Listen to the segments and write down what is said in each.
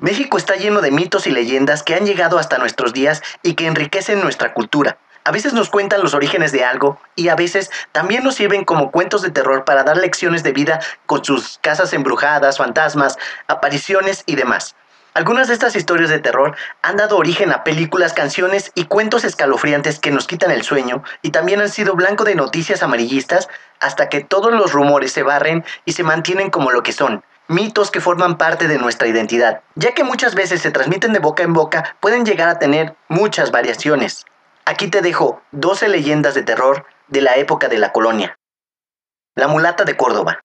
México está lleno de mitos y leyendas que han llegado hasta nuestros días y que enriquecen nuestra cultura. A veces nos cuentan los orígenes de algo y a veces también nos sirven como cuentos de terror para dar lecciones de vida con sus casas embrujadas, fantasmas, apariciones y demás. Algunas de estas historias de terror han dado origen a películas, canciones y cuentos escalofriantes que nos quitan el sueño y también han sido blanco de noticias amarillistas hasta que todos los rumores se barren y se mantienen como lo que son, mitos que forman parte de nuestra identidad. Ya que muchas veces se transmiten de boca en boca, pueden llegar a tener muchas variaciones. Aquí te dejo 12 leyendas de terror de la época de la colonia. La mulata de Córdoba.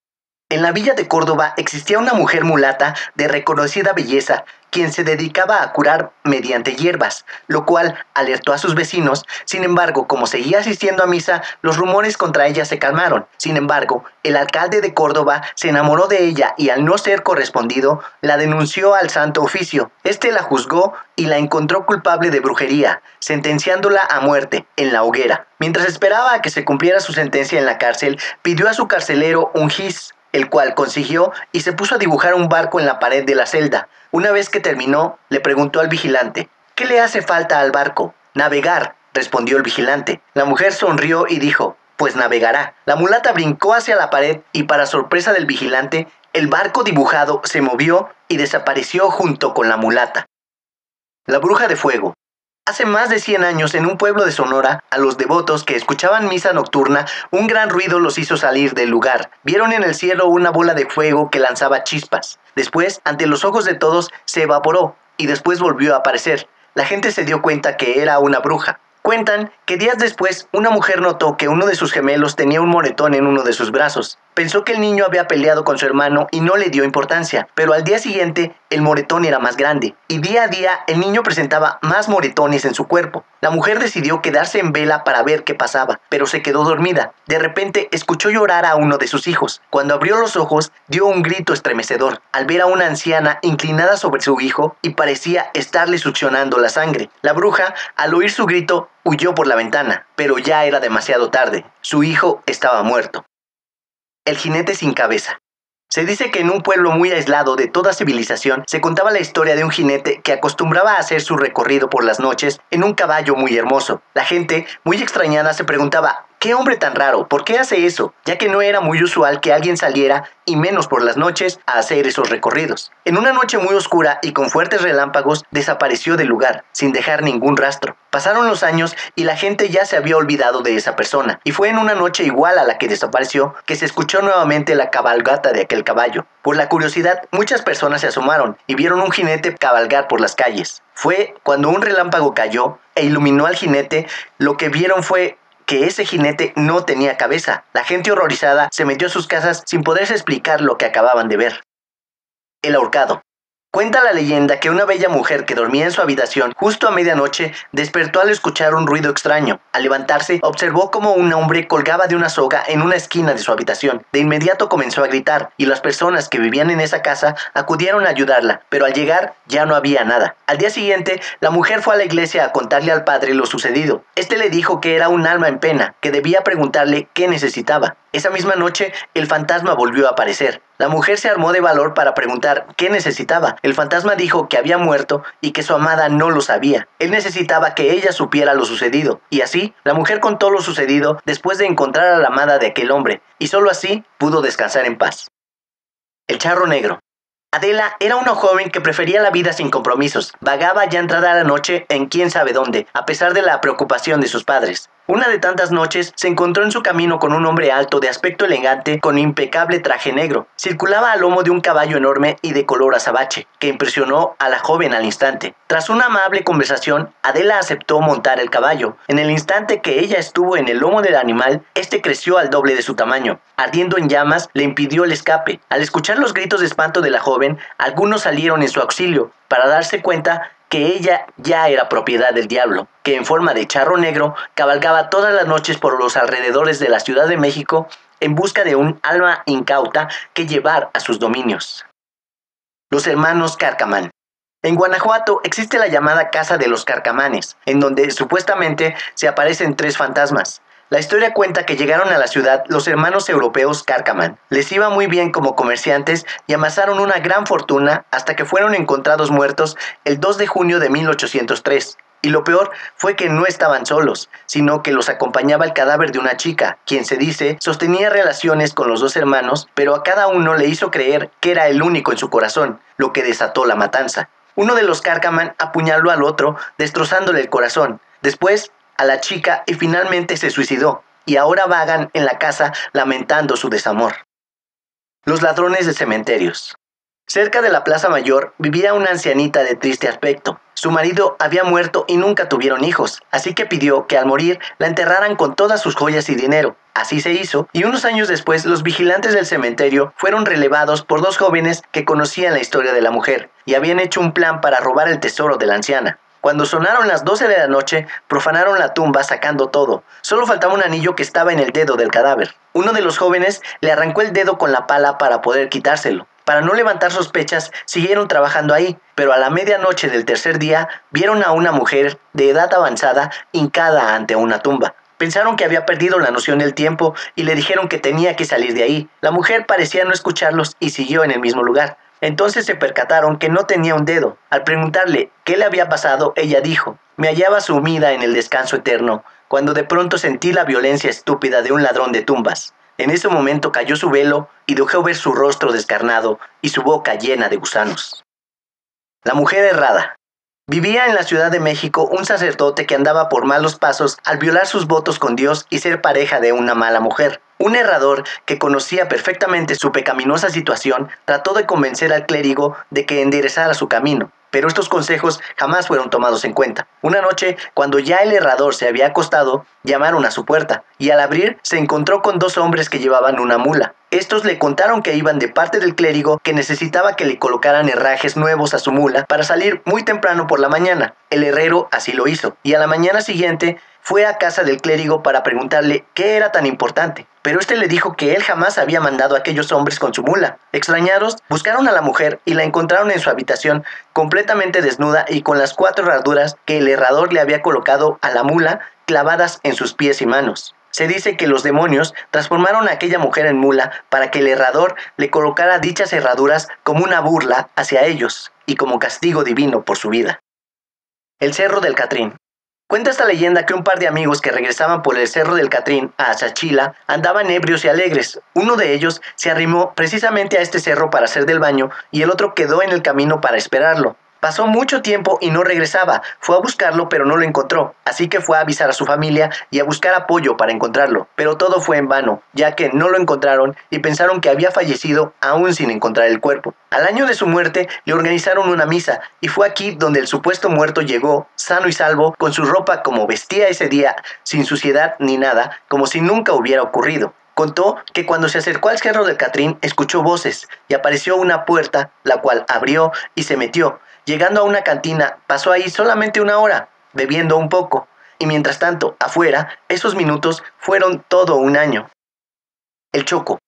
En la villa de Córdoba existía una mujer mulata de reconocida belleza quien se dedicaba a curar mediante hierbas, lo cual alertó a sus vecinos. Sin embargo, como seguía asistiendo a misa, los rumores contra ella se calmaron. Sin embargo, el alcalde de Córdoba se enamoró de ella y al no ser correspondido, la denunció al Santo Oficio. Este la juzgó y la encontró culpable de brujería, sentenciándola a muerte en la hoguera. Mientras esperaba a que se cumpliera su sentencia en la cárcel, pidió a su carcelero un gis el cual consiguió y se puso a dibujar un barco en la pared de la celda. Una vez que terminó, le preguntó al vigilante, ¿qué le hace falta al barco? Navegar, respondió el vigilante. La mujer sonrió y dijo, pues navegará. La mulata brincó hacia la pared y para sorpresa del vigilante, el barco dibujado se movió y desapareció junto con la mulata. La bruja de fuego. Hace más de 100 años, en un pueblo de Sonora, a los devotos que escuchaban misa nocturna, un gran ruido los hizo salir del lugar. Vieron en el cielo una bola de fuego que lanzaba chispas. Después, ante los ojos de todos, se evaporó y después volvió a aparecer. La gente se dio cuenta que era una bruja. Cuentan que días después una mujer notó que uno de sus gemelos tenía un moretón en uno de sus brazos. Pensó que el niño había peleado con su hermano y no le dio importancia, pero al día siguiente el moretón era más grande y día a día el niño presentaba más moretones en su cuerpo. La mujer decidió quedarse en vela para ver qué pasaba, pero se quedó dormida. De repente escuchó llorar a uno de sus hijos. Cuando abrió los ojos dio un grito estremecedor al ver a una anciana inclinada sobre su hijo y parecía estarle succionando la sangre. La bruja, al oír su grito, huyó por la ventana, pero ya era demasiado tarde. Su hijo estaba muerto. El jinete sin cabeza. Se dice que en un pueblo muy aislado de toda civilización se contaba la historia de un jinete que acostumbraba a hacer su recorrido por las noches en un caballo muy hermoso. La gente, muy extrañada, se preguntaba ¿Qué hombre tan raro? ¿Por qué hace eso? Ya que no era muy usual que alguien saliera, y menos por las noches, a hacer esos recorridos. En una noche muy oscura y con fuertes relámpagos, desapareció del lugar, sin dejar ningún rastro. Pasaron los años y la gente ya se había olvidado de esa persona, y fue en una noche igual a la que desapareció que se escuchó nuevamente la cabalgata de aquel caballo. Por la curiosidad, muchas personas se asomaron y vieron un jinete cabalgar por las calles. Fue cuando un relámpago cayó e iluminó al jinete, lo que vieron fue que ese jinete no tenía cabeza. La gente horrorizada se metió a sus casas sin poderse explicar lo que acababan de ver. El ahorcado. Cuenta la leyenda que una bella mujer que dormía en su habitación justo a medianoche despertó al escuchar un ruido extraño. Al levantarse, observó como un hombre colgaba de una soga en una esquina de su habitación. De inmediato comenzó a gritar y las personas que vivían en esa casa acudieron a ayudarla, pero al llegar ya no había nada. Al día siguiente, la mujer fue a la iglesia a contarle al padre lo sucedido. Este le dijo que era un alma en pena, que debía preguntarle qué necesitaba. Esa misma noche, el fantasma volvió a aparecer. La mujer se armó de valor para preguntar qué necesitaba. El fantasma dijo que había muerto y que su amada no lo sabía. Él necesitaba que ella supiera lo sucedido. Y así, la mujer contó lo sucedido después de encontrar a la amada de aquel hombre, y solo así pudo descansar en paz. El charro negro. Adela era una joven que prefería la vida sin compromisos. Vagaba ya entrada la noche en quién sabe dónde, a pesar de la preocupación de sus padres. Una de tantas noches se encontró en su camino con un hombre alto de aspecto elegante con impecable traje negro. Circulaba al lomo de un caballo enorme y de color azabache, que impresionó a la joven al instante. Tras una amable conversación, Adela aceptó montar el caballo. En el instante que ella estuvo en el lomo del animal, este creció al doble de su tamaño. Ardiendo en llamas, le impidió el escape. Al escuchar los gritos de espanto de la joven, algunos salieron en su auxilio, para darse cuenta que ella ya era propiedad del diablo, que en forma de charro negro cabalgaba todas las noches por los alrededores de la Ciudad de México en busca de un alma incauta que llevar a sus dominios. Los hermanos Carcamán. En Guanajuato existe la llamada Casa de los Carcamanes, en donde supuestamente se aparecen tres fantasmas. La historia cuenta que llegaron a la ciudad los hermanos europeos Carcaman. Les iba muy bien como comerciantes y amasaron una gran fortuna hasta que fueron encontrados muertos el 2 de junio de 1803. Y lo peor fue que no estaban solos, sino que los acompañaba el cadáver de una chica, quien se dice sostenía relaciones con los dos hermanos, pero a cada uno le hizo creer que era el único en su corazón, lo que desató la matanza. Uno de los Carcaman apuñaló al otro, destrozándole el corazón. Después, a la chica y finalmente se suicidó, y ahora vagan en la casa lamentando su desamor. Los ladrones de cementerios. Cerca de la Plaza Mayor vivía una ancianita de triste aspecto. Su marido había muerto y nunca tuvieron hijos, así que pidió que al morir la enterraran con todas sus joyas y dinero. Así se hizo, y unos años después los vigilantes del cementerio fueron relevados por dos jóvenes que conocían la historia de la mujer y habían hecho un plan para robar el tesoro de la anciana. Cuando sonaron las 12 de la noche, profanaron la tumba sacando todo. Solo faltaba un anillo que estaba en el dedo del cadáver. Uno de los jóvenes le arrancó el dedo con la pala para poder quitárselo. Para no levantar sospechas, siguieron trabajando ahí, pero a la medianoche del tercer día vieron a una mujer de edad avanzada hincada ante una tumba. Pensaron que había perdido la noción del tiempo y le dijeron que tenía que salir de ahí. La mujer parecía no escucharlos y siguió en el mismo lugar. Entonces se percataron que no tenía un dedo. Al preguntarle qué le había pasado, ella dijo, me hallaba sumida en el descanso eterno, cuando de pronto sentí la violencia estúpida de un ladrón de tumbas. En ese momento cayó su velo y dejó ver su rostro descarnado y su boca llena de gusanos. La mujer errada. Vivía en la Ciudad de México un sacerdote que andaba por malos pasos al violar sus votos con Dios y ser pareja de una mala mujer. Un errador que conocía perfectamente su pecaminosa situación trató de convencer al clérigo de que enderezara su camino pero estos consejos jamás fueron tomados en cuenta. Una noche, cuando ya el herrador se había acostado, llamaron a su puerta, y al abrir se encontró con dos hombres que llevaban una mula. Estos le contaron que iban de parte del clérigo que necesitaba que le colocaran herrajes nuevos a su mula para salir muy temprano por la mañana. El herrero así lo hizo, y a la mañana siguiente fue a casa del clérigo para preguntarle qué era tan importante, pero este le dijo que él jamás había mandado a aquellos hombres con su mula. Extrañados, buscaron a la mujer y la encontraron en su habitación completamente desnuda y con las cuatro herraduras que el herrador le había colocado a la mula clavadas en sus pies y manos. Se dice que los demonios transformaron a aquella mujer en mula para que el herrador le colocara dichas herraduras como una burla hacia ellos y como castigo divino por su vida. El Cerro del Catrín. Cuenta esta leyenda que un par de amigos que regresaban por el cerro del Catrín a Chachila andaban ebrios y alegres. Uno de ellos se arrimó precisamente a este cerro para hacer del baño y el otro quedó en el camino para esperarlo. Pasó mucho tiempo y no regresaba. Fue a buscarlo pero no lo encontró. Así que fue a avisar a su familia y a buscar apoyo para encontrarlo. Pero todo fue en vano, ya que no lo encontraron y pensaron que había fallecido aún sin encontrar el cuerpo. Al año de su muerte le organizaron una misa y fue aquí donde el supuesto muerto llegó, sano y salvo, con su ropa como vestía ese día, sin suciedad ni nada, como si nunca hubiera ocurrido. Contó que cuando se acercó al cerro del Catrín escuchó voces y apareció una puerta, la cual abrió y se metió. Llegando a una cantina, pasó ahí solamente una hora, bebiendo un poco, y mientras tanto, afuera, esos minutos fueron todo un año. El Choco.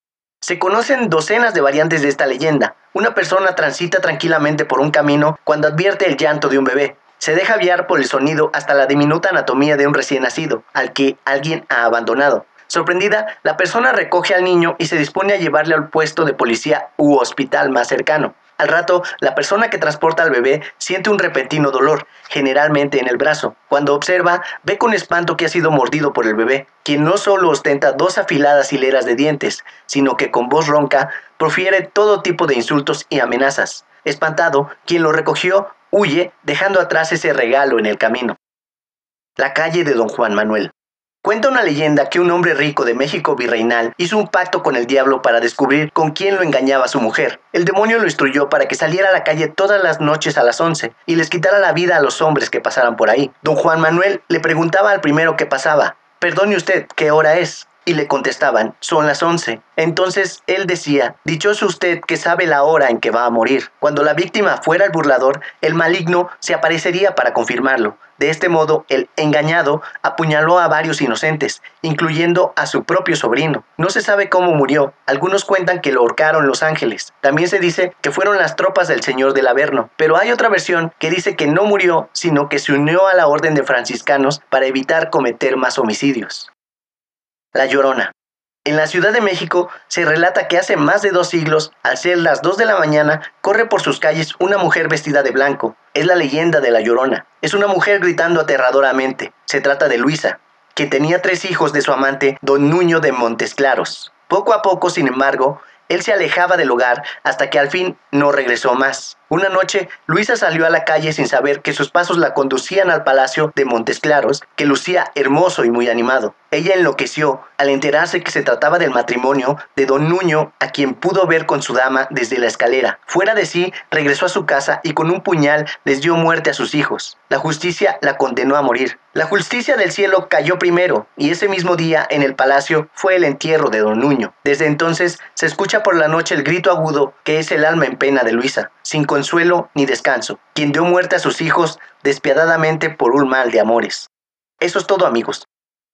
Se conocen docenas de variantes de esta leyenda. Una persona transita tranquilamente por un camino cuando advierte el llanto de un bebé. Se deja guiar por el sonido hasta la diminuta anatomía de un recién nacido, al que alguien ha abandonado. Sorprendida, la persona recoge al niño y se dispone a llevarle al puesto de policía u hospital más cercano. Al rato, la persona que transporta al bebé siente un repentino dolor, generalmente en el brazo. Cuando observa, ve con espanto que ha sido mordido por el bebé, quien no solo ostenta dos afiladas hileras de dientes, sino que con voz ronca profiere todo tipo de insultos y amenazas. Espantado, quien lo recogió huye, dejando atrás ese regalo en el camino. La calle de Don Juan Manuel. Cuenta una leyenda que un hombre rico de México virreinal hizo un pacto con el diablo para descubrir con quién lo engañaba su mujer. El demonio lo instruyó para que saliera a la calle todas las noches a las 11 y les quitara la vida a los hombres que pasaran por ahí. Don Juan Manuel le preguntaba al primero que pasaba, perdone usted, ¿qué hora es? Y le contestaban, son las once. Entonces él decía, dichoso usted que sabe la hora en que va a morir. Cuando la víctima fuera el burlador, el maligno se aparecería para confirmarlo. De este modo, el engañado apuñaló a varios inocentes, incluyendo a su propio sobrino. No se sabe cómo murió. Algunos cuentan que lo ahorcaron los ángeles. También se dice que fueron las tropas del señor del Averno. Pero hay otra versión que dice que no murió, sino que se unió a la orden de franciscanos para evitar cometer más homicidios. La Llorona. En la Ciudad de México se relata que hace más de dos siglos, al ser las 2 de la mañana, corre por sus calles una mujer vestida de blanco. Es la leyenda de la Llorona. Es una mujer gritando aterradoramente. Se trata de Luisa, que tenía tres hijos de su amante, don Nuño de Montes Claros. Poco a poco, sin embargo, él se alejaba del hogar hasta que al fin no regresó más. Una noche, Luisa salió a la calle sin saber que sus pasos la conducían al palacio de Montes Claros, que lucía hermoso y muy animado. Ella enloqueció al enterarse que se trataba del matrimonio de don Nuño, a quien pudo ver con su dama desde la escalera. Fuera de sí, regresó a su casa y con un puñal les dio muerte a sus hijos. La justicia la condenó a morir. La justicia del cielo cayó primero, y ese mismo día en el palacio fue el entierro de don Nuño. Desde entonces se escucha por la noche el grito agudo que es el alma en pena de Luisa, sin consuelo ni descanso, quien dio muerte a sus hijos despiadadamente por un mal de amores. Eso es todo amigos.